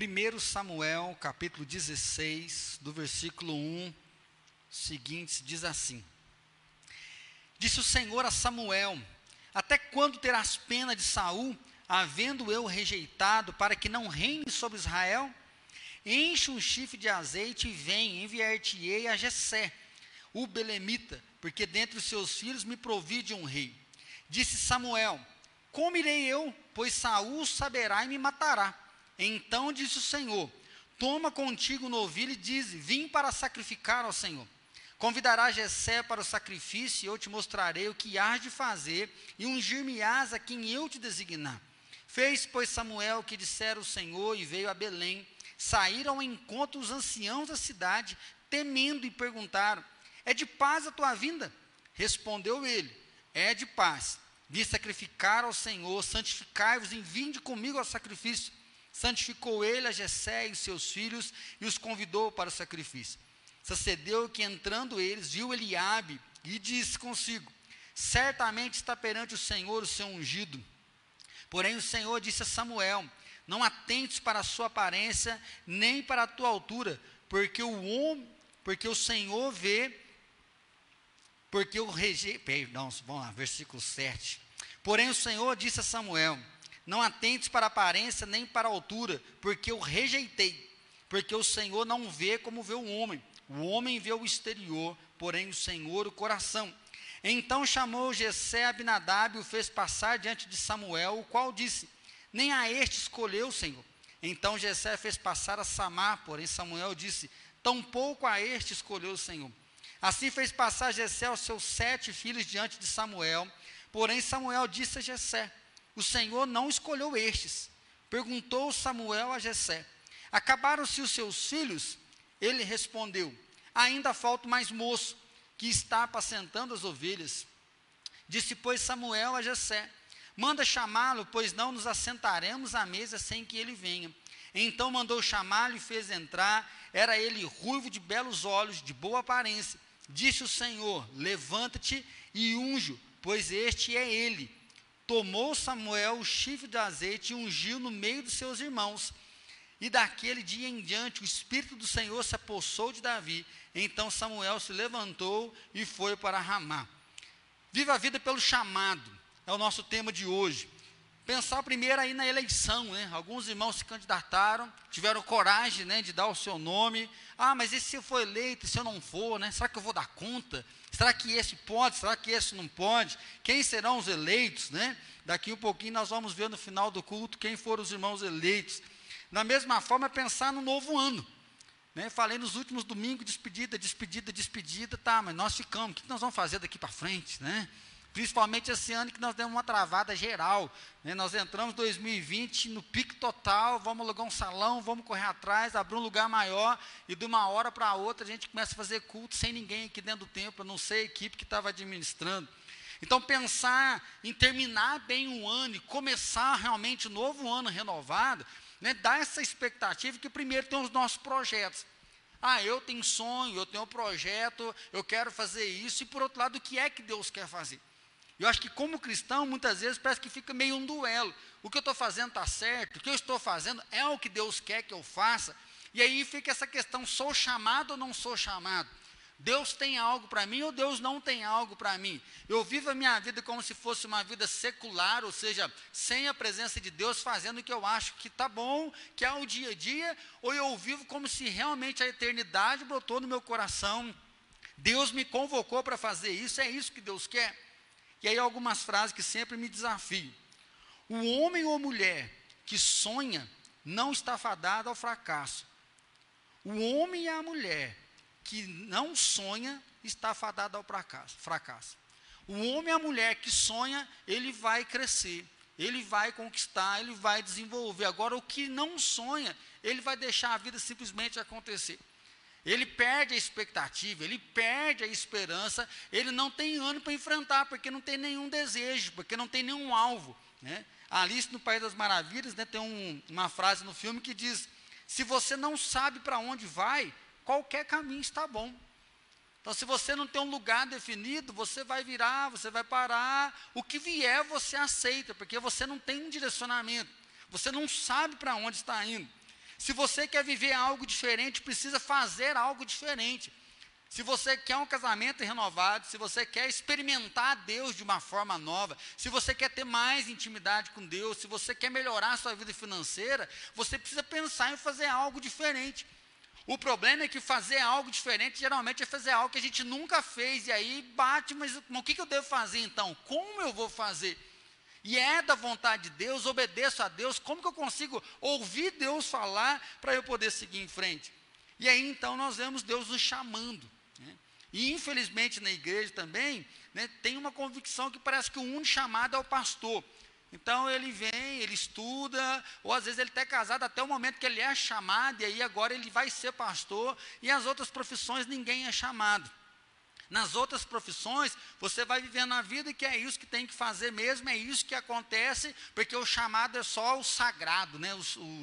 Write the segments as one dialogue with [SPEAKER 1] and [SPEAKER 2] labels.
[SPEAKER 1] 1 Samuel, capítulo 16, do versículo 1 seguinte, diz assim: Disse o Senhor a Samuel: Até quando terás pena de Saul, havendo eu rejeitado, para que não reine sobre Israel? Enche um chifre de azeite e vem, enviar-te-ei a Jessé, o belemita, porque dentre os seus filhos me provi de um rei. Disse Samuel: Como irei eu, pois Saul saberá e me matará. Então disse o Senhor: Toma contigo o novilho e dize: Vim para sacrificar ao Senhor. Convidará Jessé para o sacrifício, e eu te mostrarei o que hás de fazer, e ungir-me-ás a quem eu te designar. Fez, pois, Samuel o que dissera o Senhor, e veio a Belém. Saíram ao encontro os anciãos da cidade, temendo, e perguntaram: É de paz a tua vinda? Respondeu ele: É de paz. Vim sacrificar ao Senhor, santificai-vos e vinde comigo ao sacrifício. Santificou ele a Jessé e seus filhos e os convidou para o sacrifício. Sucedeu que entrando eles, viu Eliabe e disse consigo: Certamente está perante o Senhor o seu ungido. Porém o Senhor disse a Samuel: Não atentes para a sua aparência, nem para a tua altura, porque o homem, porque o Senhor vê, porque o rege, perdão, vamos lá, versículo 7. Porém o Senhor disse a Samuel: Não atentes para a aparência, nem para a altura, porque eu rejeitei, porque o Senhor não vê como vê o homem o homem vê o exterior, porém o Senhor o coração. Então chamou Jessé Abinadab e o fez passar diante de Samuel, o qual disse: Nem a este escolheu o Senhor. Então Jessé fez passar a Samar, porém Samuel disse: Tampouco a este escolheu o Senhor. Assim fez passar Jessé os seus sete filhos diante de Samuel, porém Samuel disse a Jessé: O Senhor não escolheu estes. Perguntou Samuel a Jessé: Acabaram-se os seus filhos? Ele respondeu: Ainda falta mais moço, que está apacentando as ovelhas. Disse, pois, Samuel a Jessé: Manda chamá-lo, pois não nos assentaremos à mesa sem que ele venha. Então mandou chamá-lo e fez entrar. Era ele ruivo de belos olhos, de boa aparência. Disse o Senhor: Levanta-te e unjo, pois este é ele. Tomou Samuel o chifre de azeite e ungiu no meio dos seus irmãos. E daquele dia em diante o Espírito do Senhor se apossou de Davi. Então Samuel se levantou e foi para Ramá. Viva a vida pelo chamado, é o nosso tema de hoje. Pensar primeiro aí na eleição, né? Alguns irmãos se candidataram, tiveram coragem, né, de dar o seu nome. Ah, mas e se eu for eleito, se eu não for, né? Será que eu vou dar conta? Será que esse pode? Será que esse não pode? Quem serão os eleitos, né? Daqui um pouquinho nós vamos ver no final do culto quem foram os irmãos eleitos. Da mesma forma, pensar no novo ano. Né? Falei nos últimos domingos, despedida, despedida, despedida, tá, mas nós ficamos, o que nós vamos fazer daqui para frente, né? Principalmente esse ano que nós demos uma travada geral. Né? Nós entramos em 2020 no pico total, vamos alugar um salão, vamos correr atrás, abrir um lugar maior, e de uma hora para outra a gente começa a fazer culto sem ninguém aqui dentro do templo, a não sei a equipe que estava administrando. Então, pensar em terminar bem um ano e começar realmente um novo ano renovado, né, dá essa expectativa que primeiro tem os nossos projetos. Ah, eu tenho sonho, eu tenho um projeto, eu quero fazer isso, e por outro lado, o que é que Deus quer fazer? Eu acho que como cristão, muitas vezes parece que fica meio um duelo. O que eu estou fazendo está certo, o que eu estou fazendo é o que Deus quer que eu faça. E aí fica essa questão: sou chamado ou não sou chamado? Deus tem algo para mim ou Deus não tem algo para mim? Eu vivo a minha vida como se fosse uma vida secular, ou seja, sem a presença de Deus, fazendo o que eu acho que está bom, que é o dia a dia, ou eu vivo como se realmente a eternidade brotou no meu coração. Deus me convocou para fazer isso, é isso que Deus quer. E aí algumas frases que sempre me desafiam. O homem ou mulher que sonha não está fadado ao fracasso. O homem e a mulher que não sonha está fadado ao fracasso. O homem e a mulher que sonha, ele vai crescer, ele vai conquistar, ele vai desenvolver. Agora, o que não sonha, ele vai deixar a vida simplesmente acontecer. Ele perde a expectativa, ele perde a esperança, ele não tem ânimo para enfrentar, porque não tem nenhum desejo, porque não tem nenhum alvo. Né? Alice no País das Maravilhas né, tem um, uma frase no filme que diz: Se você não sabe para onde vai, qualquer caminho está bom. Então, se você não tem um lugar definido, você vai virar, você vai parar, o que vier você aceita, porque você não tem um direcionamento, você não sabe para onde está indo. Se você quer viver algo diferente, precisa fazer algo diferente. Se você quer um casamento renovado, se você quer experimentar Deus de uma forma nova, se você quer ter mais intimidade com Deus, se você quer melhorar a sua vida financeira, você precisa pensar em fazer algo diferente. O problema é que fazer algo diferente geralmente é fazer algo que a gente nunca fez, e aí bate, mas o que, que eu devo fazer então? Como eu vou fazer? E é da vontade de Deus, obedeço a Deus, como que eu consigo ouvir Deus falar para eu poder seguir em frente? E aí então nós vemos Deus nos chamando. E infelizmente na igreja também né, tem uma convicção que parece que o único chamado é o pastor. Então ele vem, ele estuda, ou às vezes ele está casado até o momento que ele é chamado, e aí agora ele vai ser pastor, e as outras profissões ninguém é chamado. Nas outras profissões, você vai vivendo a vida que é isso que tem que fazer mesmo, é isso que acontece, porque o chamado é só o sagrado, né? o,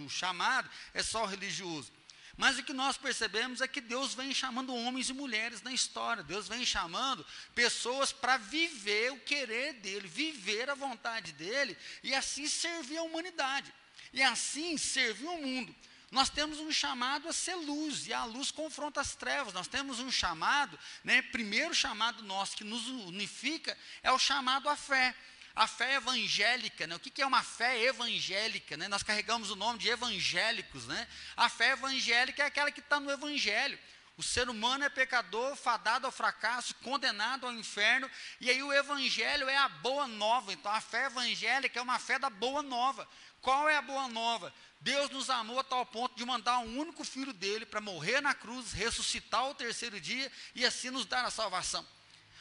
[SPEAKER 1] o chamado é só o religioso. Mas o que nós percebemos é que Deus vem chamando homens e mulheres na história, Deus vem chamando pessoas para viver o querer dele, viver a vontade dele e assim servir a humanidade, e assim servir o mundo. Nós temos um chamado a ser luz, e a luz confronta as trevas. Nós temos um chamado, né, primeiro chamado nosso que nos unifica é o chamado à fé a fé evangélica, né? o que, que é uma fé evangélica? Né? Nós carregamos o nome de evangélicos. Né? A fé evangélica é aquela que está no Evangelho. O ser humano é pecador, fadado ao fracasso, condenado ao inferno, e aí o Evangelho é a boa nova. Então a fé evangélica é uma fé da boa nova. Qual é a boa nova? Deus nos amou a tal ponto de mandar um único filho dele para morrer na cruz, ressuscitar ao terceiro dia e assim nos dar a salvação.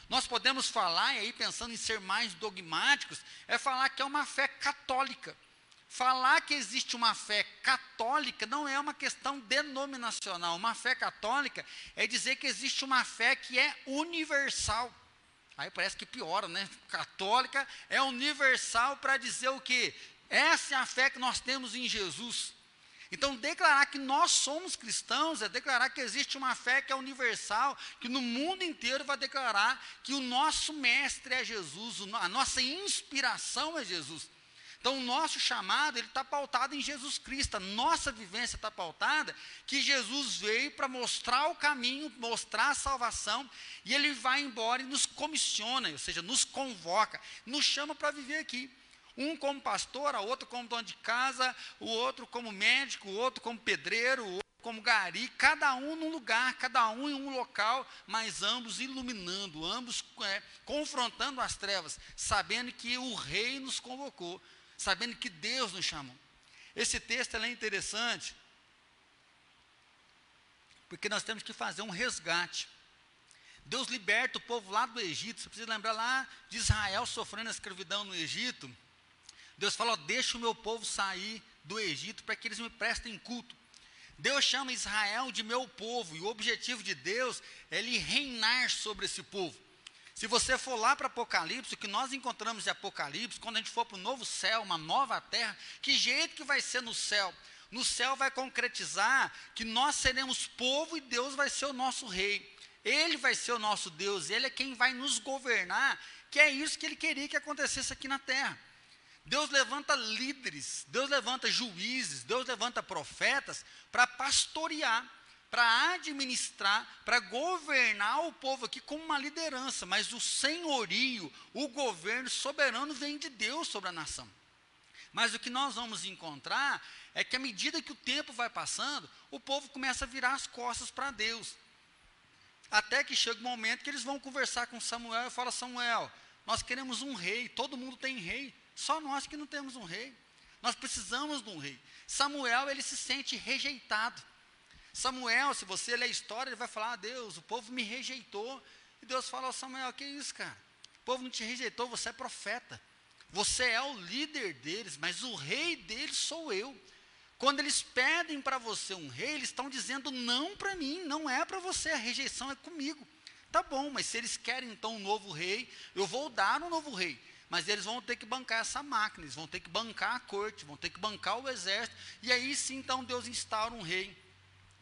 [SPEAKER 1] Nós podemos falar, e aí pensando em ser mais dogmáticos, é falar que é uma fé católica. Falar que existe uma fé católica não é uma questão denominacional. Uma fé católica é dizer que existe uma fé que é universal. Aí parece que piora, né? Católica é universal para dizer o que? Essa é a fé que nós temos em Jesus. Então, declarar que nós somos cristãos é declarar que existe uma fé que é universal, que no mundo inteiro vai declarar que o nosso mestre é Jesus, a nossa inspiração é Jesus. Então, o nosso chamado, ele está pautado em Jesus Cristo, a nossa vivência está pautada que Jesus veio para mostrar o caminho, mostrar a salvação, e ele vai embora e nos comissiona, ou seja, nos convoca, nos chama para viver aqui. Um como pastor, a outro como dono de casa, o outro como médico, o outro como pedreiro, o outro como gari, cada um num lugar, cada um em um local, mas ambos iluminando, ambos é, confrontando as trevas, sabendo que o rei nos convocou, sabendo que Deus nos chamou. Esse texto é interessante, porque nós temos que fazer um resgate. Deus liberta o povo lá do Egito, você precisa lembrar lá de Israel sofrendo a escravidão no Egito. Deus fala: deixa o meu povo sair do Egito para que eles me prestem culto. Deus chama Israel de meu povo, e o objetivo de Deus é ele reinar sobre esse povo. Se você for lá para Apocalipse, o que nós encontramos de Apocalipse, quando a gente for para o novo céu, uma nova terra, que jeito que vai ser no céu? No céu vai concretizar que nós seremos povo e Deus vai ser o nosso rei. Ele vai ser o nosso Deus, ele é quem vai nos governar, que é isso que ele queria que acontecesse aqui na terra. Deus levanta líderes, Deus levanta juízes, Deus levanta profetas para pastorear, para administrar, para governar o povo aqui como uma liderança, mas o senhorio, o governo soberano vem de Deus sobre a nação. Mas o que nós vamos encontrar é que à medida que o tempo vai passando, o povo começa a virar as costas para Deus. Até que chega o um momento que eles vão conversar com Samuel e fala: Samuel, nós queremos um rei, todo mundo tem rei. Só nós que não temos um rei. Nós precisamos de um rei. Samuel, ele se sente rejeitado. Samuel, se você ler a história, ele vai falar: ah, Deus, o povo me rejeitou. E Deus fala: oh, Samuel, que isso, cara? O povo não te rejeitou, você é profeta. Você é o líder deles, mas o rei deles sou eu. Quando eles pedem para você um rei, eles estão dizendo não para mim, não é para você, a rejeição é comigo. Tá bom, mas se eles querem então um novo rei, eu vou dar um novo rei mas eles vão ter que bancar essa máquina, eles vão ter que bancar a corte, vão ter que bancar o exército, e aí sim então Deus instaura um rei.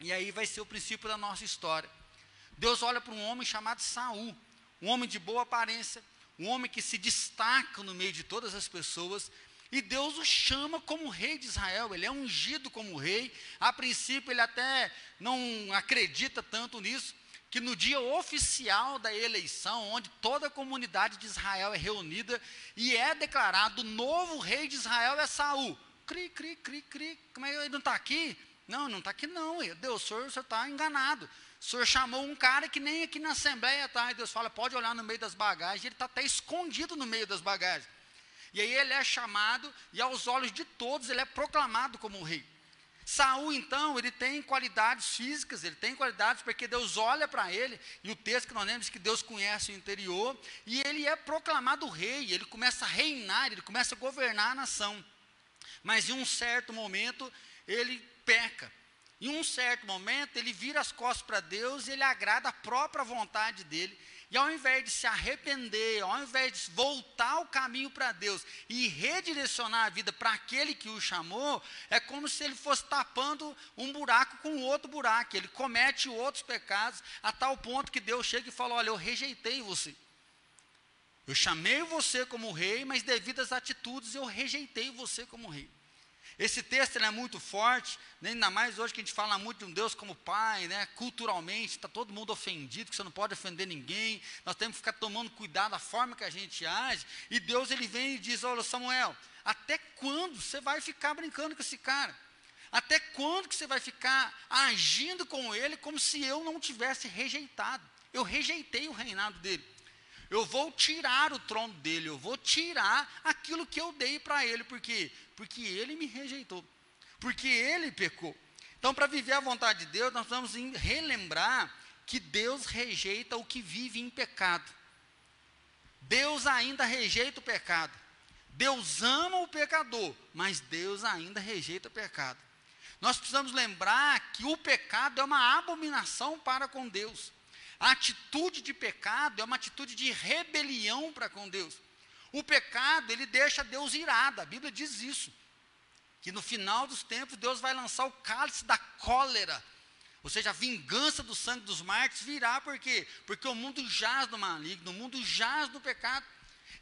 [SPEAKER 1] E aí vai ser o princípio da nossa história. Deus olha para um homem chamado Saul, um homem de boa aparência, um homem que se destaca no meio de todas as pessoas, E Deus o chama como rei de Israel, ele é ungido como rei. A princípio, ele até não acredita tanto nisso, que no dia oficial da eleição, onde toda a comunidade de Israel é reunida e é declarado o novo rei de Israel é Saul. Cri, cri, cri, cri. Como é que ele não está aqui? Não, não está aqui não. Deus, o senhor está enganado. O senhor chamou um cara que nem aqui na Assembleia está. E Deus fala, pode olhar no meio das bagagens. Ele está até escondido no meio das bagagens. E aí ele é chamado, e aos olhos de todos ele é proclamado como rei. Saul, então, ele tem qualidades físicas, ele tem qualidades porque Deus olha para ele, e o texto que nós lemos que Deus conhece o interior, e ele é proclamado rei, ele começa a reinar, ele começa a governar a nação. Mas em um certo momento, ele peca. Em um certo momento, ele vira as costas para Deus e ele agrada a própria vontade dele. E ao invés de se arrepender, ao invés de voltar o caminho para Deus e redirecionar a vida para aquele que o chamou, é como se ele fosse tapando um buraco com outro buraco. Ele comete outros pecados, a tal ponto que Deus chega e fala: Olha, eu rejeitei você. Eu chamei você como rei, mas devido às atitudes eu rejeitei você como rei. Esse texto é muito forte, né? ainda mais hoje que a gente fala muito de um Deus como Pai, né? culturalmente, está todo mundo ofendido, que você não pode ofender ninguém, nós temos que ficar tomando cuidado da forma que a gente age, e Deus ele vem e diz, olha Samuel, até quando você vai ficar brincando com esse cara? Até quando que você vai ficar agindo com ele como se eu não tivesse rejeitado? Eu rejeitei o reinado dele. Eu vou tirar o trono dele, eu vou tirar aquilo que eu dei para ele, porque porque ele me rejeitou, porque ele pecou. Então, para viver a vontade de Deus, nós precisamos relembrar que Deus rejeita o que vive em pecado. Deus ainda rejeita o pecado. Deus ama o pecador, mas Deus ainda rejeita o pecado. Nós precisamos lembrar que o pecado é uma abominação para com Deus. A atitude de pecado é uma atitude de rebelião para com Deus. O pecado, ele deixa Deus irado, a Bíblia diz isso. Que no final dos tempos, Deus vai lançar o cálice da cólera. Ou seja, a vingança do sangue dos mártires virá, por quê? Porque o mundo jaz no maligno, o mundo jaz no pecado.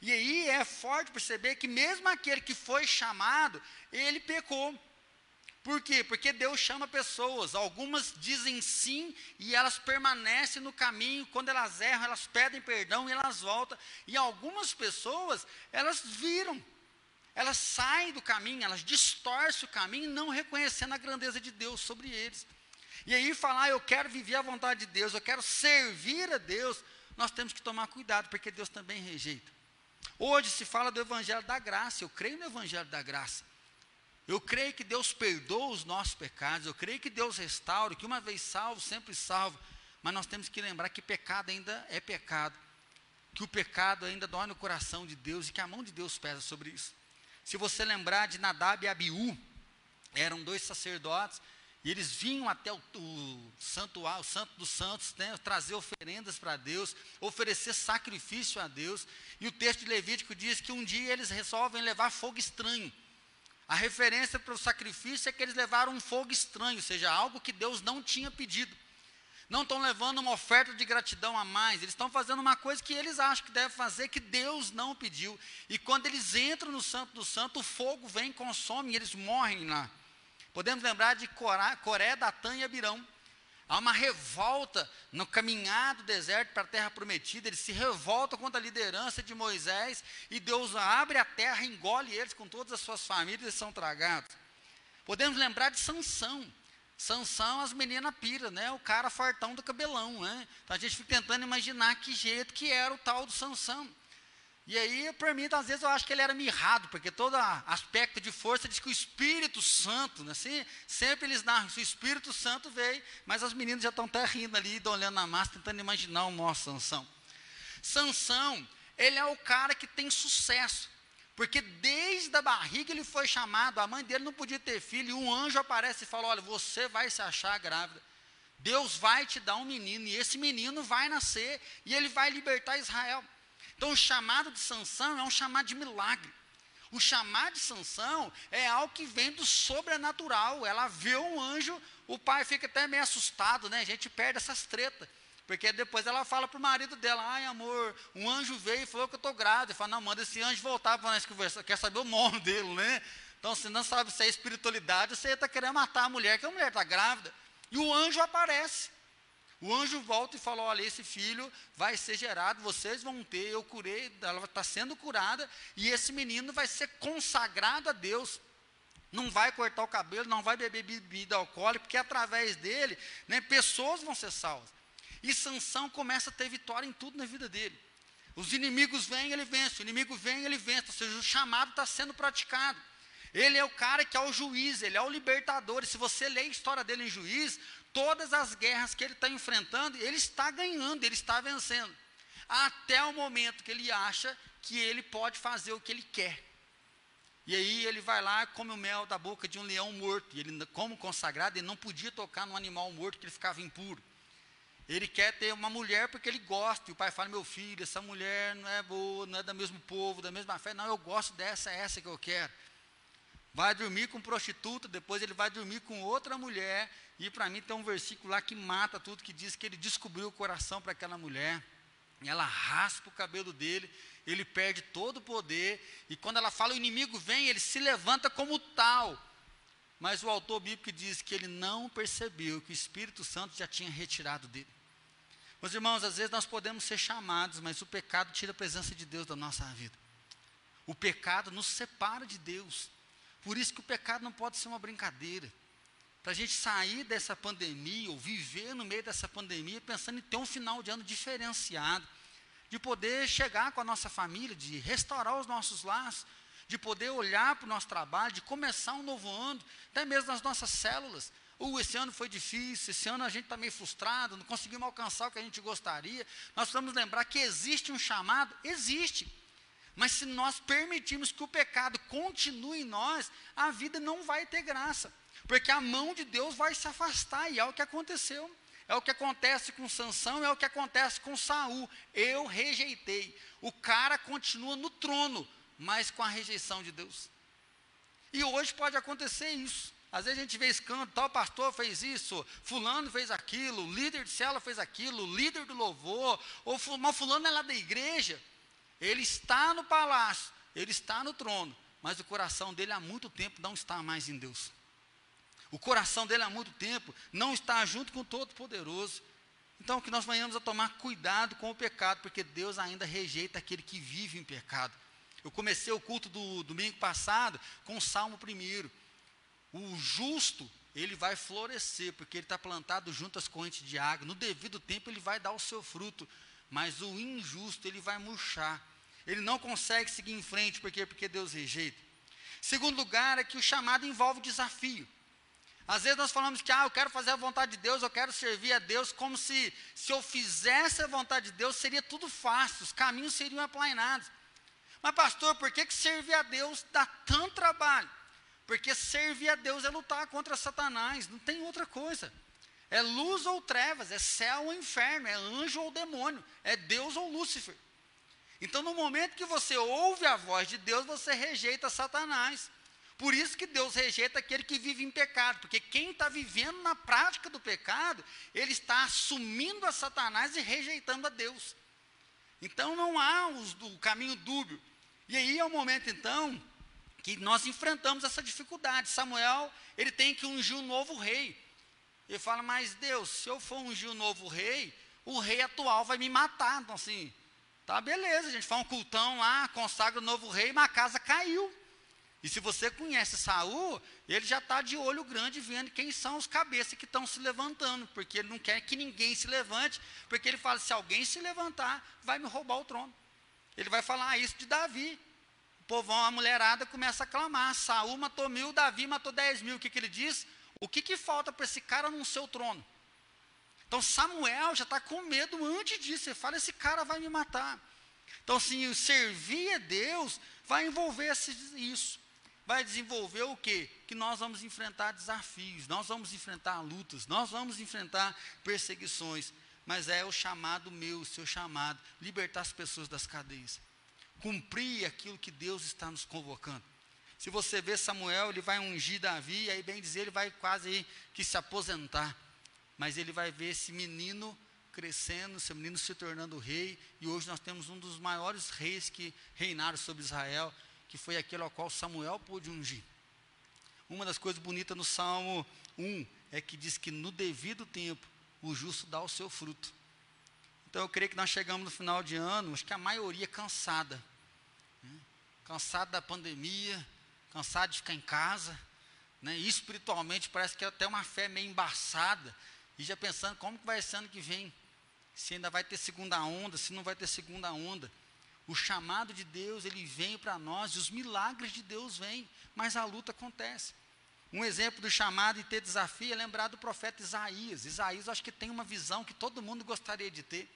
[SPEAKER 1] E aí é forte perceber que mesmo aquele que foi chamado, ele pecou. Por quê? Porque Deus chama pessoas, algumas dizem sim e elas permanecem no caminho, quando elas erram, elas pedem perdão e elas voltam. E algumas pessoas, elas viram, elas saem do caminho, elas distorcem o caminho, não reconhecendo a grandeza de Deus sobre eles. E aí falar, eu quero viver a vontade de Deus, eu quero servir a Deus, nós temos que tomar cuidado, porque Deus também rejeita. Hoje se fala do Evangelho da Graça, eu creio no Evangelho da Graça. Eu creio que Deus perdoa os nossos pecados, eu creio que Deus restaura, que uma vez salvo, sempre salvo, mas nós temos que lembrar que pecado ainda é pecado, que o pecado ainda dói no coração de Deus e que a mão de Deus pesa sobre isso. Se você lembrar de Nadab e Abiú, eram dois sacerdotes, e eles vinham até o, o santuário, o santo dos santos, né, trazer oferendas para Deus, oferecer sacrifício a Deus. E o texto de Levítico diz que um dia eles resolvem levar fogo estranho. A referência para o sacrifício é que eles levaram um fogo estranho, ou seja, algo que Deus não tinha pedido. Não estão levando uma oferta de gratidão a mais, eles estão fazendo uma coisa que eles acham que devem fazer, que Deus não pediu. E quando eles entram no Santo do Santo, o fogo vem, consome e eles morrem lá. Podemos lembrar de Coré, Datã e Abirão. Há uma revolta no caminhar do deserto para a terra prometida. Eles se revoltam contra a liderança de Moisés e Deus abre a terra, engole eles com todas as suas famílias e são tragados. Podemos lembrar de Sansão. Sansão, as meninas pira, né? O cara fartão do cabelão, né? Então a gente fica tentando imaginar que jeito que era o tal do Sansão. E aí, por mim, às vezes eu acho que ele era mirrado, porque todo aspecto de força diz que o Espírito Santo, né, assim, sempre eles narram que o Espírito Santo veio, mas as meninas já estão até rindo ali, olhando na massa, tentando imaginar o nosso Sansão. Sansão, ele é o cara que tem sucesso, porque desde a barriga ele foi chamado, a mãe dele não podia ter filho, e um anjo aparece e fala: Olha, você vai se achar grávida. Deus vai te dar um menino, e esse menino vai nascer, e ele vai libertar Israel. Então, o chamado de Sansão é um chamado de milagre. O chamado de Sansão é algo que vem do sobrenatural. Ela vê um anjo, o pai fica até meio assustado, né? A gente perde essas tretas. Porque depois ela fala para o marido dela: ai amor, um anjo veio e falou que eu estou grávida. Ele fala: não, manda esse anjo voltar para nós conversar, quer saber o nome dele, né? Então, se não sabe se é espiritualidade, você está querendo matar a mulher, que a mulher está grávida. E o anjo aparece. O anjo volta e fala: Olha, esse filho vai ser gerado, vocês vão ter, eu curei, ela está sendo curada, e esse menino vai ser consagrado a Deus. Não vai cortar o cabelo, não vai beber bebida alcoólica, porque através dele, né, pessoas vão ser salvas. E Sansão começa a ter vitória em tudo na vida dele. Os inimigos vêm, ele vence, o inimigo vem, ele vence, ou seja, o chamado está sendo praticado. Ele é o cara que é o juiz, ele é o libertador. E se você ler a história dele em juiz, todas as guerras que ele está enfrentando, ele está ganhando, ele está vencendo. Até o momento que ele acha que ele pode fazer o que ele quer. E aí ele vai lá, come o mel da boca de um leão morto. E ele, como consagrado, ele não podia tocar no animal morto, que ele ficava impuro. Ele quer ter uma mulher porque ele gosta. E o pai fala: Meu filho, essa mulher não é boa, não é do mesmo povo, da mesma fé. Não, eu gosto dessa, é essa que eu quero vai dormir com prostituta, depois ele vai dormir com outra mulher, e para mim tem um versículo lá que mata tudo, que diz que ele descobriu o coração para aquela mulher, e ela raspa o cabelo dele, ele perde todo o poder, e quando ela fala o inimigo vem, ele se levanta como tal, mas o autor bíblico diz que ele não percebeu que o Espírito Santo já tinha retirado dele. Meus irmãos, às vezes nós podemos ser chamados, mas o pecado tira a presença de Deus da nossa vida. O pecado nos separa de Deus. Por isso que o pecado não pode ser uma brincadeira. Para a gente sair dessa pandemia, ou viver no meio dessa pandemia, pensando em ter um final de ano diferenciado, de poder chegar com a nossa família, de restaurar os nossos laços, de poder olhar para o nosso trabalho, de começar um novo ano, até mesmo nas nossas células. Uh, esse ano foi difícil, esse ano a gente está meio frustrado, não conseguimos alcançar o que a gente gostaria. Nós precisamos lembrar que existe um chamado, existe. Mas se nós permitirmos que o pecado continue em nós, a vida não vai ter graça. Porque a mão de Deus vai se afastar, e é o que aconteceu. É o que acontece com Sansão, é o que acontece com Saul. Eu rejeitei. O cara continua no trono, mas com a rejeição de Deus. E hoje pode acontecer isso. Às vezes a gente vê escândalo, tal pastor fez isso, fulano fez aquilo, líder de cela fez aquilo, líder do louvor, ou fulano é lá da igreja. Ele está no palácio, ele está no trono, mas o coração dele há muito tempo não está mais em Deus. O coração dele há muito tempo não está junto com o Todo-Poderoso. Então, que nós venhamos a tomar cuidado com o pecado, porque Deus ainda rejeita aquele que vive em pecado. Eu comecei o culto do domingo passado com o Salmo primeiro. O justo, ele vai florescer, porque ele está plantado junto às correntes de água. No devido tempo, ele vai dar o seu fruto. Mas o injusto, ele vai murchar. Ele não consegue seguir em frente, por quê? Porque Deus rejeita. Segundo lugar, é que o chamado envolve desafio. Às vezes nós falamos que, ah, eu quero fazer a vontade de Deus, eu quero servir a Deus, como se, se eu fizesse a vontade de Deus, seria tudo fácil, os caminhos seriam aplainados. Mas, pastor, por que, que servir a Deus dá tanto trabalho? Porque servir a Deus é lutar contra Satanás, não tem outra coisa. É luz ou trevas, é céu ou inferno, é anjo ou demônio, é Deus ou Lúcifer. Então, no momento que você ouve a voz de Deus, você rejeita Satanás. Por isso que Deus rejeita aquele que vive em pecado, porque quem está vivendo na prática do pecado, ele está assumindo a Satanás e rejeitando a Deus. Então não há o caminho dúbio. E aí é o momento então que nós enfrentamos essa dificuldade. Samuel, ele tem que ungir um novo rei. Ele fala, mas Deus, se eu for ungir um novo rei, o rei atual vai me matar. Então assim, Tá, beleza, a gente faz um cultão lá, consagra o novo rei, mas a casa caiu. E se você conhece Saul, ele já está de olho grande vendo quem são os cabeças que estão se levantando, porque ele não quer que ninguém se levante, porque ele fala: se alguém se levantar, vai me roubar o trono. Ele vai falar isso de Davi. O povão, a mulherada começa a clamar: Saul matou mil, Davi matou dez mil. O que, que ele diz? O que, que falta para esse cara no seu trono? Então Samuel já está com medo antes disso. Ele fala: esse cara vai me matar. Então, assim, servir a Deus vai envolver isso. Vai desenvolver o quê? Que nós vamos enfrentar desafios, nós vamos enfrentar lutas, nós vamos enfrentar perseguições. Mas é o chamado meu, o seu chamado, libertar as pessoas das cadeias. Cumprir aquilo que Deus está nos convocando. Se você vê Samuel, ele vai ungir Davi, aí bem dizer, ele vai quase que se aposentar mas ele vai ver esse menino crescendo, seu menino se tornando rei, e hoje nós temos um dos maiores reis que reinaram sobre Israel, que foi aquele ao qual Samuel pôde ungir. Uma das coisas bonitas no Salmo 1 é que diz que no devido tempo o justo dá o seu fruto. Então eu creio que nós chegamos no final de ano, acho que a maioria cansada. Né? Cansada da pandemia, cansada de ficar em casa. Né? E espiritualmente parece que é até uma fé meio embaçada. E já pensando como que vai ser ano que vem. Se ainda vai ter segunda onda, se não vai ter segunda onda. O chamado de Deus, ele vem para nós, e os milagres de Deus vêm, mas a luta acontece. Um exemplo do chamado e ter desafio é lembrar do profeta Isaías. Isaías, acho que tem uma visão que todo mundo gostaria de ter.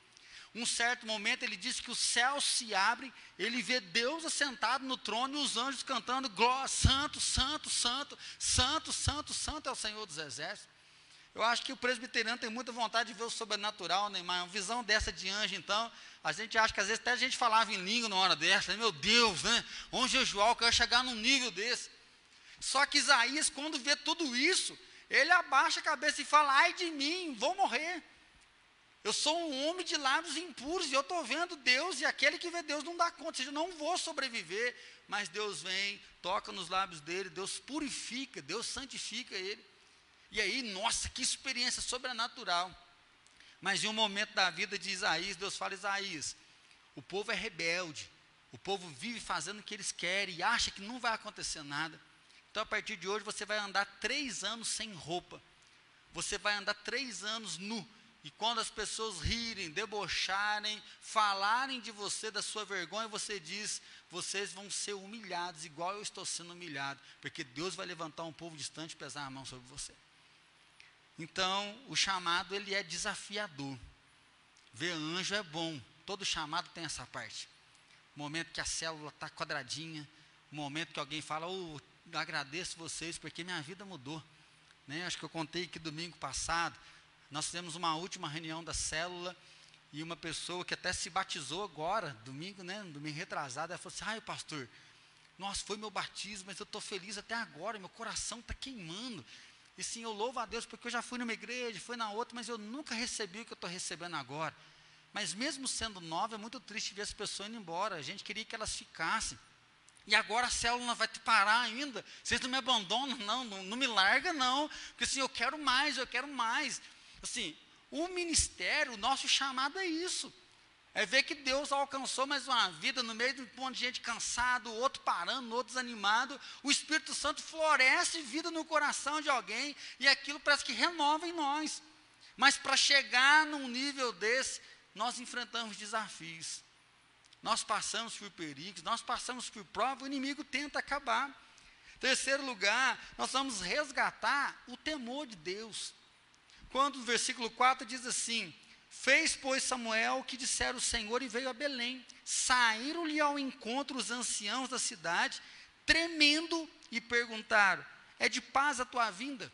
[SPEAKER 1] Um certo momento ele diz que o céu se abre, ele vê Deus assentado no trono e os anjos cantando: Glória, Santo, Santo, Santo, Santo, Santo, Santo é o Senhor dos Exércitos. Eu acho que o presbiteriano tem muita vontade de ver o sobrenatural, Neymar. Uma visão dessa de anjo, então, a gente acha que às vezes até a gente falava em língua na hora dessa, né? meu Deus, né? Onde jejuar, eu quero chegar num nível desse. Só que Isaías, quando vê tudo isso, ele abaixa a cabeça e fala: ai de mim, vou morrer. Eu sou um homem de lábios impuros e eu estou vendo Deus, e aquele que vê Deus não dá conta, ou seja, eu não vou sobreviver. Mas Deus vem, toca nos lábios dele, Deus purifica, Deus santifica ele. E aí, nossa, que experiência sobrenatural. Mas em um momento da vida de Isaías, Deus fala: Isaías, o povo é rebelde, o povo vive fazendo o que eles querem e acha que não vai acontecer nada. Então, a partir de hoje, você vai andar três anos sem roupa, você vai andar três anos nu. E quando as pessoas rirem, debocharem, falarem de você, da sua vergonha, você diz: vocês vão ser humilhados, igual eu estou sendo humilhado, porque Deus vai levantar um povo distante e pesar a mão sobre você. Então, o chamado ele é desafiador. Ver anjo é bom. Todo chamado tem essa parte. Momento que a célula está quadradinha, momento que alguém fala, oh, agradeço vocês porque minha vida mudou. Né? Acho que eu contei que domingo passado, nós fizemos uma última reunião da célula e uma pessoa que até se batizou agora, domingo, né? Domingo retrasado, ela falou assim: ai, pastor, nossa, foi meu batismo, mas eu estou feliz até agora, meu coração está queimando. E sim, eu louvo a Deus porque eu já fui numa igreja, fui na outra, mas eu nunca recebi o que eu estou recebendo agora. Mas mesmo sendo nova, é muito triste ver as pessoas indo embora. A gente queria que elas ficassem. E agora a célula vai te parar ainda. Vocês não me abandonam, não, não, não me larga, não. Porque assim, eu quero mais, eu quero mais. Assim, o ministério, o nosso chamado é isso. É ver que Deus alcançou mais uma vida no meio de um monte de gente cansado, outro parando, outro desanimado. O Espírito Santo floresce vida no coração de alguém e aquilo parece que renova em nós. Mas para chegar num nível desse, nós enfrentamos desafios. Nós passamos por perigos, nós passamos por prova, o inimigo tenta acabar. Terceiro lugar, nós vamos resgatar o temor de Deus. Quando o versículo 4 diz assim: Fez, pois, Samuel o que dissera o Senhor e veio a Belém. Saíram-lhe ao encontro os anciãos da cidade, tremendo, e perguntaram: É de paz a tua vinda?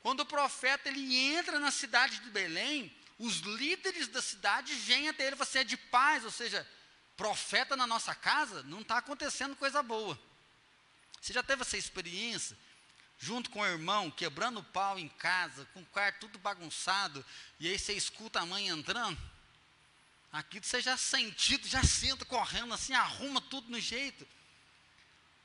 [SPEAKER 1] Quando o profeta ele entra na cidade de Belém, os líderes da cidade vêm até ele e falam assim: É de paz, ou seja, profeta na nossa casa, não está acontecendo coisa boa. Você já teve essa experiência? Junto com o irmão, quebrando o pau em casa, com o quarto tudo bagunçado, e aí você escuta a mãe entrando, aqui você já sentido, já senta correndo assim, arruma tudo no jeito.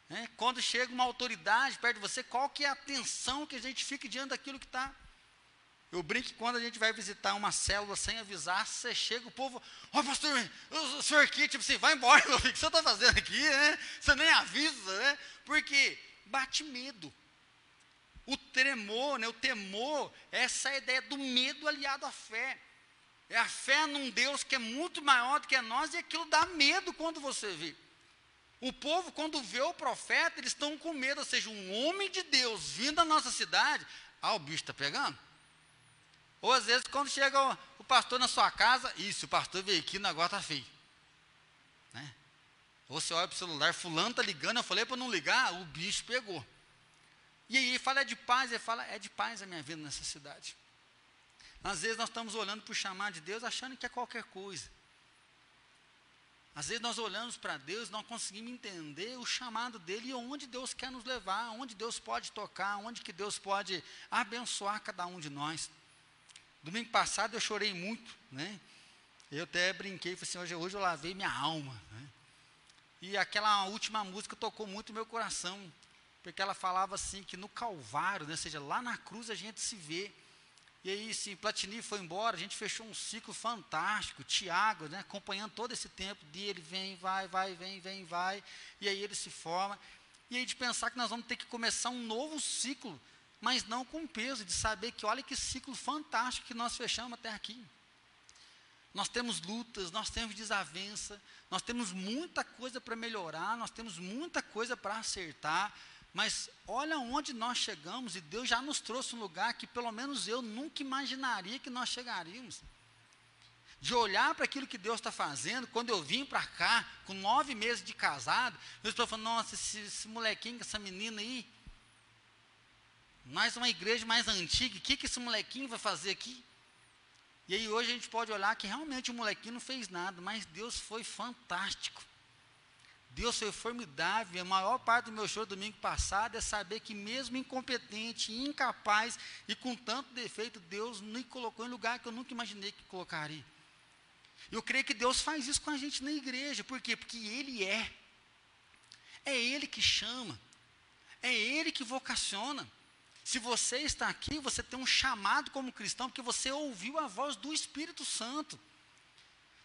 [SPEAKER 1] É, quando chega uma autoridade perto de você, qual que é a atenção que a gente fica diante daquilo que está? Eu brinco que quando a gente vai visitar uma célula sem avisar, você chega, o povo, ó oh, pastor, o senhor aqui, tipo assim, vai embora, o que você está fazendo aqui, né? Você nem avisa, né? Porque bate medo. O tremor, né, o temor, é essa ideia do medo aliado à fé. É a fé num Deus que é muito maior do que nós e aquilo dá medo quando você vê. O povo, quando vê o profeta, eles estão com medo, ou seja, um homem de Deus vindo da nossa cidade, ah, o bicho está pegando. Ou às vezes, quando chega o, o, pastor na sua casa, isso, o pastor veio aqui, o negócio está feio. Né? Ou você olha para o celular, fulano está ligando, eu falei para não ligar, o bicho pegou. E aí ele fala, é de paz, ele fala, é de paz a minha vida nessa cidade. Às vezes nós estamos olhando para o chamado de Deus achando que é qualquer coisa. Às vezes nós olhamos para Deus, não conseguimos entender o chamado dele e onde Deus quer nos levar, onde Deus pode tocar, onde que Deus pode abençoar cada um de nós. Domingo passado eu chorei muito, né? Eu até brinquei, falei assim, hoje, hoje eu lavei minha alma, né? E aquela última música tocou muito o meu coração, porque ela falava assim que no Calvário, né, ou seja, lá na cruz a gente se vê. E aí, sim, Platini foi embora, a gente fechou um ciclo fantástico, Tiago, né, acompanhando todo esse tempo dele, vem, vai, vai, vem, vem, vai, e aí ele se forma. E aí de pensar que nós vamos ter que começar um novo ciclo, mas não com peso, de saber que olha que ciclo fantástico que nós fechamos até aqui. Nós temos lutas, nós temos desavença, nós temos muita coisa para melhorar, nós temos muita coisa para acertar, mas olha onde nós chegamos e Deus já nos trouxe um lugar que pelo menos eu nunca imaginaria que nós chegaríamos. De olhar para aquilo que Deus está fazendo, quando eu vim para cá, com nove meses de casado, eu estou falando, nossa, esse, esse molequinho, essa menina aí, mais uma igreja mais antiga, o que, que esse molequinho vai fazer aqui? E aí hoje a gente pode olhar que realmente o molequinho não fez nada, mas Deus foi fantástico. Deus foi formidável. A maior parte do meu show domingo passado é saber que mesmo incompetente, incapaz e com tanto defeito, Deus me colocou em lugar que eu nunca imaginei que colocaria. Eu creio que Deus faz isso com a gente na igreja. Por quê? Porque Ele é. É Ele que chama. É Ele que vocaciona. Se você está aqui, você tem um chamado como cristão, porque você ouviu a voz do Espírito Santo.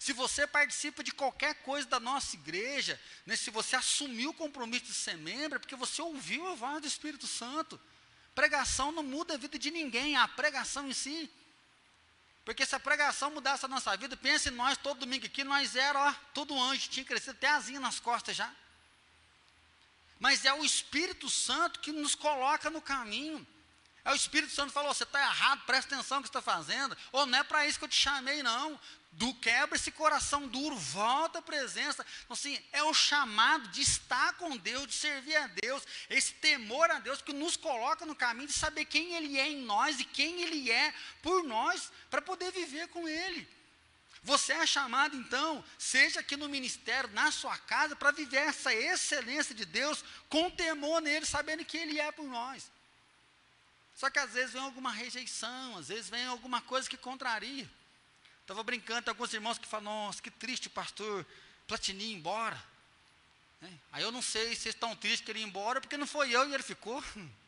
[SPEAKER 1] Se você participa de qualquer coisa da nossa igreja, né, se você assumiu o compromisso de ser membro, é porque você ouviu a voz do Espírito Santo. Pregação não muda a vida de ninguém, a pregação em si. Porque se a pregação mudasse a nossa vida, pense em nós todo domingo aqui, nós era, ó, todo anjo, tinha crescido até asinha nas costas já mas é o Espírito Santo que nos coloca no caminho. É o Espírito Santo que falou: você está errado, presta atenção no que você está fazendo. Ou não é para isso que eu te chamei, não. Do quebra esse coração duro, volta à presença. Então, assim, é o chamado de estar com Deus, de servir a Deus, esse temor a Deus que nos coloca no caminho de saber quem Ele é em nós e quem Ele é por nós, para poder viver com Ele. Você é chamado, então, seja aqui no ministério, na sua casa, para viver essa excelência de Deus com temor nele, sabendo que Ele é por nós. Só que às vezes vem alguma rejeição, às vezes vem alguma coisa que contraria. Estava brincando, tem alguns irmãos que falam, nossa, que triste o pastor Platini ir embora. Né? Aí eu não sei se estão tristes que ele ir embora, porque não foi eu e ele ficou.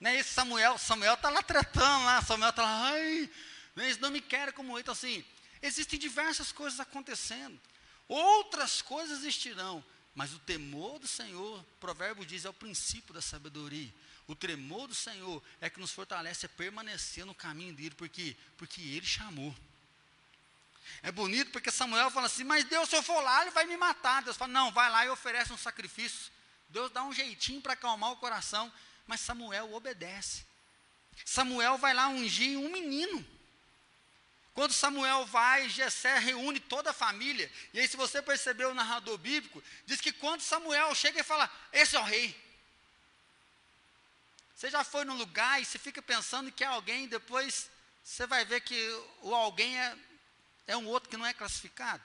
[SPEAKER 1] Né? Esse Samuel, Samuel está lá tratando lá, Samuel está lá, ai, eles não me querem como eu. Então assim, Existem diversas coisas acontecendo. Outras coisas existirão, mas o temor do Senhor, provérbio diz, é o princípio da sabedoria. O tremor do Senhor é que nos fortalece a permanecer no caminho dele, porque porque ele chamou. É bonito porque Samuel fala assim: "Mas Deus, se eu for lá, ele vai me matar". Deus fala: "Não, vai lá e oferece um sacrifício". Deus dá um jeitinho para acalmar o coração, mas Samuel obedece. Samuel vai lá ungir um menino. Quando Samuel vai, Jessé reúne toda a família. E aí, se você percebeu o narrador bíblico, diz que quando Samuel chega e fala: Esse é o rei. Você já foi num lugar e você fica pensando que é alguém, depois você vai ver que o alguém é, é um outro que não é classificado.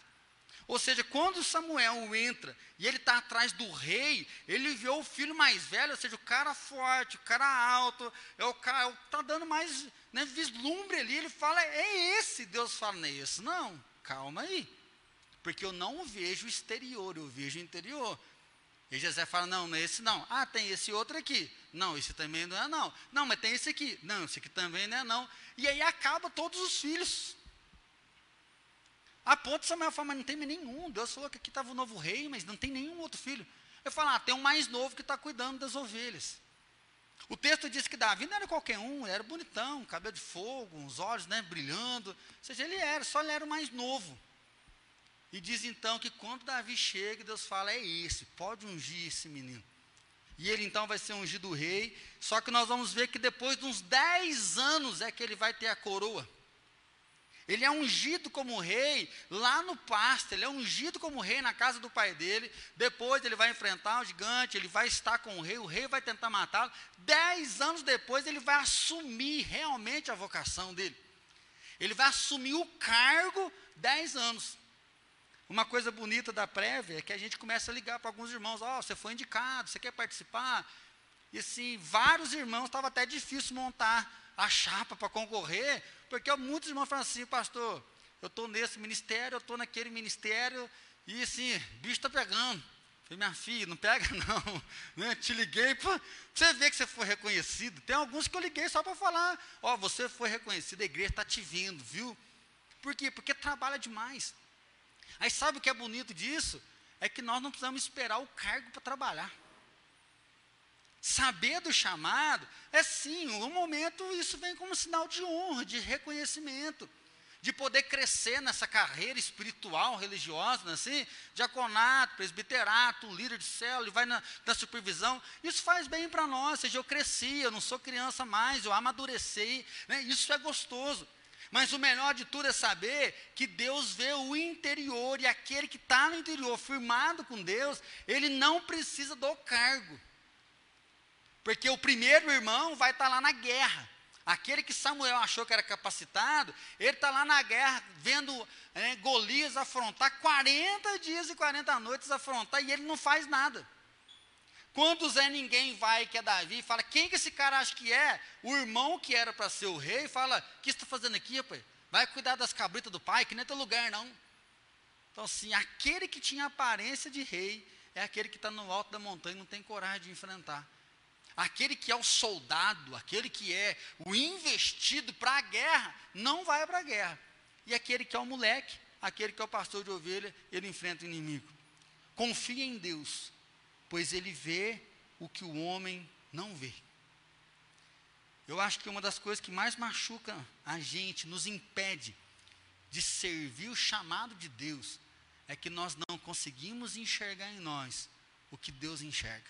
[SPEAKER 1] Ou seja, quando Samuel entra e ele está atrás do rei, ele vê o filho mais velho, ou seja, o cara forte, o cara alto, é o cara está dando mais né, vislumbre ali. Ele fala, é esse. Deus fala, não é esse, não. Calma aí. Porque eu não vejo o exterior, eu vejo o interior. E José fala, não, não é esse não. Ah, tem esse outro aqui. Não, esse também não é não. Não, mas tem esse aqui. Não, esse aqui também não é não. E aí acaba todos os filhos. A ponto Samuel falar, mas não tem nenhum. Deus falou que aqui estava o novo rei, mas não tem nenhum outro filho. Eu falo, ah, tem um mais novo que está cuidando das ovelhas. O texto diz que Davi não era qualquer um, ele era bonitão, cabelo de fogo, os olhos né, brilhando. Ou seja, ele era, só ele era o mais novo. E diz então que quando Davi chega, Deus fala: é esse, pode ungir esse menino. E ele então vai ser ungido rei. Só que nós vamos ver que depois de uns 10 anos é que ele vai ter a coroa. Ele é ungido como rei lá no pasto, ele é ungido como rei na casa do pai dele. Depois ele vai enfrentar o gigante, ele vai estar com o rei, o rei vai tentar matá-lo. Dez anos depois ele vai assumir realmente a vocação dele. Ele vai assumir o cargo dez anos. Uma coisa bonita da prévia é que a gente começa a ligar para alguns irmãos: Ó, oh, você foi indicado, você quer participar? E assim, vários irmãos estava até difícil montar a chapa para concorrer, porque muitos irmãos falam assim, pastor, eu estou nesse ministério, eu estou naquele ministério, e assim, bicho está pegando. Falei, minha filha, não pega não. Né? Te liguei para você ver que você foi reconhecido. Tem alguns que eu liguei só para falar, ó, oh, você foi reconhecido, a igreja está te vendo, viu? Por quê? Porque trabalha demais. Aí sabe o que é bonito disso? É que nós não precisamos esperar o cargo para trabalhar. Saber do chamado é sim, um momento isso vem como sinal de honra, de reconhecimento de poder crescer nessa carreira espiritual, religiosa, né, assim, diaconato, presbiterato, líder de célula, vai na, na supervisão, isso faz bem para nós, seja, eu cresci, eu não sou criança mais, eu amadureci, né, isso é gostoso. Mas o melhor de tudo é saber que Deus vê o interior, e aquele que está no interior, firmado com Deus, ele não precisa do cargo. Porque o primeiro irmão vai estar tá lá na guerra. Aquele que Samuel achou que era capacitado, ele está lá na guerra, vendo é, Golias afrontar, 40 dias e 40 noites afrontar, e ele não faz nada. Quando Zé Ninguém vai, que é Davi, fala, quem que esse cara acha que é? O irmão que era para ser o rei, fala, o que você está fazendo aqui, rapaz? Vai cuidar das cabritas do pai, que nem é teu lugar, não. Então, assim, aquele que tinha aparência de rei, é aquele que está no alto da montanha e não tem coragem de enfrentar. Aquele que é o soldado, aquele que é o investido para a guerra, não vai para a guerra. E aquele que é o moleque, aquele que é o pastor de ovelha, ele enfrenta o inimigo. Confia em Deus, pois ele vê o que o homem não vê. Eu acho que uma das coisas que mais machuca a gente, nos impede de servir o chamado de Deus, é que nós não conseguimos enxergar em nós o que Deus enxerga.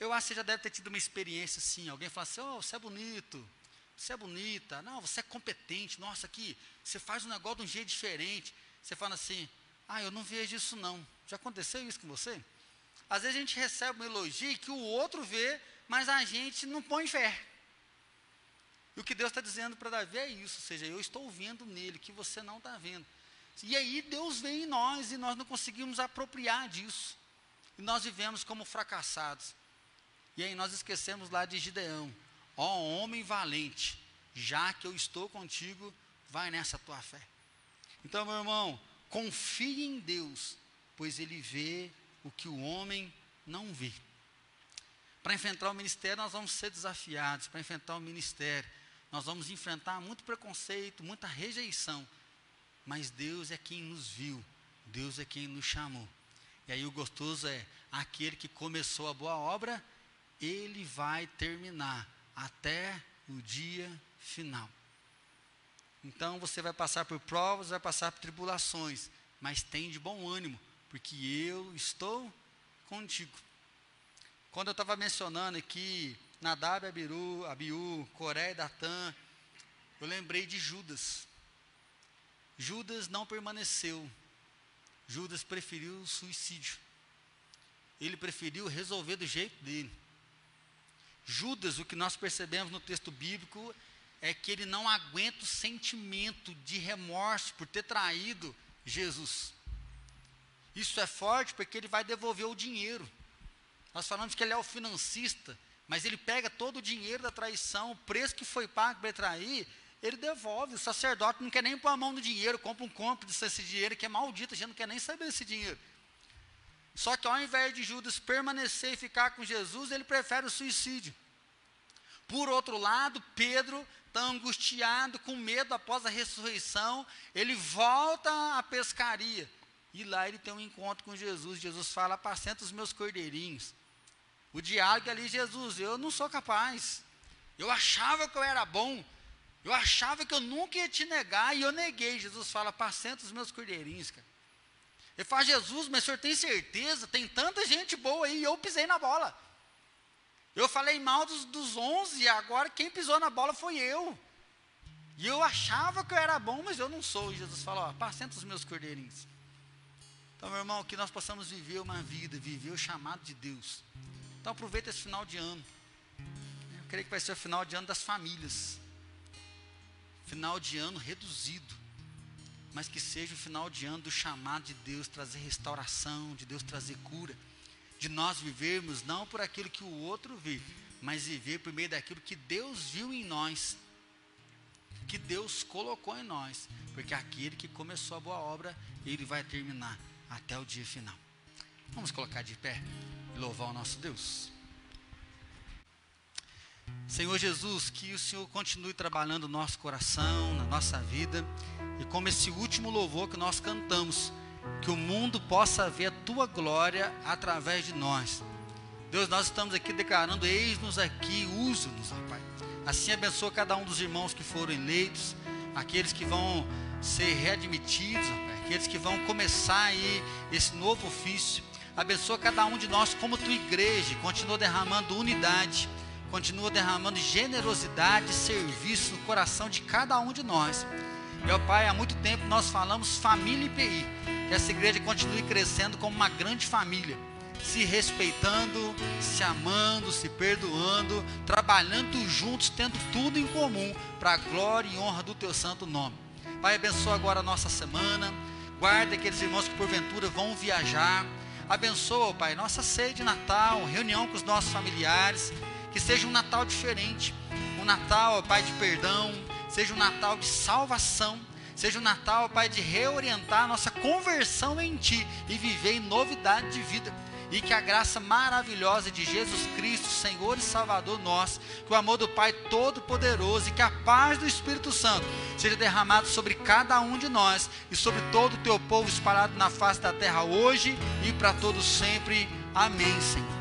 [SPEAKER 1] Eu acho que você já deve ter tido uma experiência assim. Alguém fala assim: oh, você é bonito, você é bonita, não, você é competente, nossa, aqui, você faz um negócio de um jeito diferente. Você fala assim: ah, eu não vejo isso não. Já aconteceu isso com você? Às vezes a gente recebe um elogio que o outro vê, mas a gente não põe fé. E o que Deus está dizendo para Davi é isso, ou seja, eu estou vendo nele que você não está vendo. E aí Deus vem em nós e nós não conseguimos apropriar disso. E nós vivemos como fracassados. E aí nós esquecemos lá de Gideão. Ó oh, homem valente, já que eu estou contigo, vai nessa tua fé. Então, meu irmão, confie em Deus, pois Ele vê o que o homem não vê. Para enfrentar o ministério, nós vamos ser desafiados. Para enfrentar o ministério, nós vamos enfrentar muito preconceito, muita rejeição. Mas Deus é quem nos viu, Deus é quem nos chamou. E aí o gostoso é aquele que começou a boa obra ele vai terminar até o dia final. Então você vai passar por provas, vai passar por tribulações, mas tem de bom ânimo, porque eu estou contigo. Quando eu estava mencionando aqui Nadab, Abiru, Abiú, Coré e Datã, eu lembrei de Judas. Judas não permaneceu. Judas preferiu o suicídio. Ele preferiu resolver do jeito dele. Judas, o que nós percebemos no texto bíblico é que ele não aguenta o sentimento de remorso por ter traído Jesus. Isso é forte porque ele vai devolver o dinheiro. Nós falamos que ele é o financista, mas ele pega todo o dinheiro da traição, o preço que foi pago para trair, ele devolve. O sacerdote não quer nem pôr a mão no dinheiro, compra um cúmplice desse dinheiro que é maldito, a gente não quer nem saber desse dinheiro. Só que ao invés de Judas permanecer e ficar com Jesus, ele prefere o suicídio. Por outro lado, Pedro está angustiado, com medo após a ressurreição, ele volta à pescaria. E lá ele tem um encontro com Jesus. Jesus fala: Apacenta os meus cordeirinhos. O diálogo ali, Jesus, eu não sou capaz. Eu achava que eu era bom. Eu achava que eu nunca ia te negar e eu neguei. Jesus fala: Apacenta os meus cordeirinhos, cara. Ele fala, Jesus, mas o senhor tem certeza? Tem tanta gente boa aí e eu pisei na bola. Eu falei mal dos, dos 11 e agora quem pisou na bola foi eu. E eu achava que eu era bom, mas eu não sou. E Jesus falou, ó, apacenta os meus cordeirinhos. Então, meu irmão, que nós possamos viver uma vida, viver o chamado de Deus. Então, aproveita esse final de ano. Eu creio que vai ser o final de ano das famílias. Final de ano reduzido mas que seja o final de ano do chamado de Deus trazer restauração, de Deus trazer cura, de nós vivermos não por aquilo que o outro vê, mas viver por meio daquilo que Deus viu em nós, que Deus colocou em nós, porque aquele que começou a boa obra, ele vai terminar até o dia final. Vamos colocar de pé e louvar o nosso Deus. Senhor Jesus, que o Senhor continue trabalhando no nosso coração, na nossa vida, e como esse último louvor que nós cantamos, que o mundo possa ver a tua glória através de nós. Deus, nós estamos aqui declarando: eis-nos aqui, usa-nos, Pai. Assim abençoa cada um dos irmãos que foram eleitos, aqueles que vão ser readmitidos, Pai, aqueles que vão começar aí esse novo ofício. Abençoa cada um de nós como tua igreja, continua derramando unidade, continua derramando generosidade, serviço no coração de cada um de nós. Meu Pai, há muito tempo nós falamos família IPI. Que essa igreja continue crescendo como uma grande família, se respeitando, se amando, se perdoando, trabalhando juntos, tendo tudo em comum para a glória e honra do teu santo nome. Pai, abençoa agora a nossa semana. Guarda aqueles irmãos que porventura vão viajar. Abençoa, Pai, nossa ceia de Natal, reunião com os nossos familiares. Que seja um Natal diferente. Um Natal, Pai, de perdão, seja um Natal de salvação, seja um Natal, Pai, de reorientar a nossa conversão em Ti e viver em novidade de vida. E que a graça maravilhosa de Jesus Cristo, Senhor e Salvador nosso, que o amor do Pai Todo-Poderoso e que a paz do Espírito Santo seja derramado sobre cada um de nós e sobre todo o teu povo espalhado na face da terra hoje e para todos sempre. Amém, Senhor.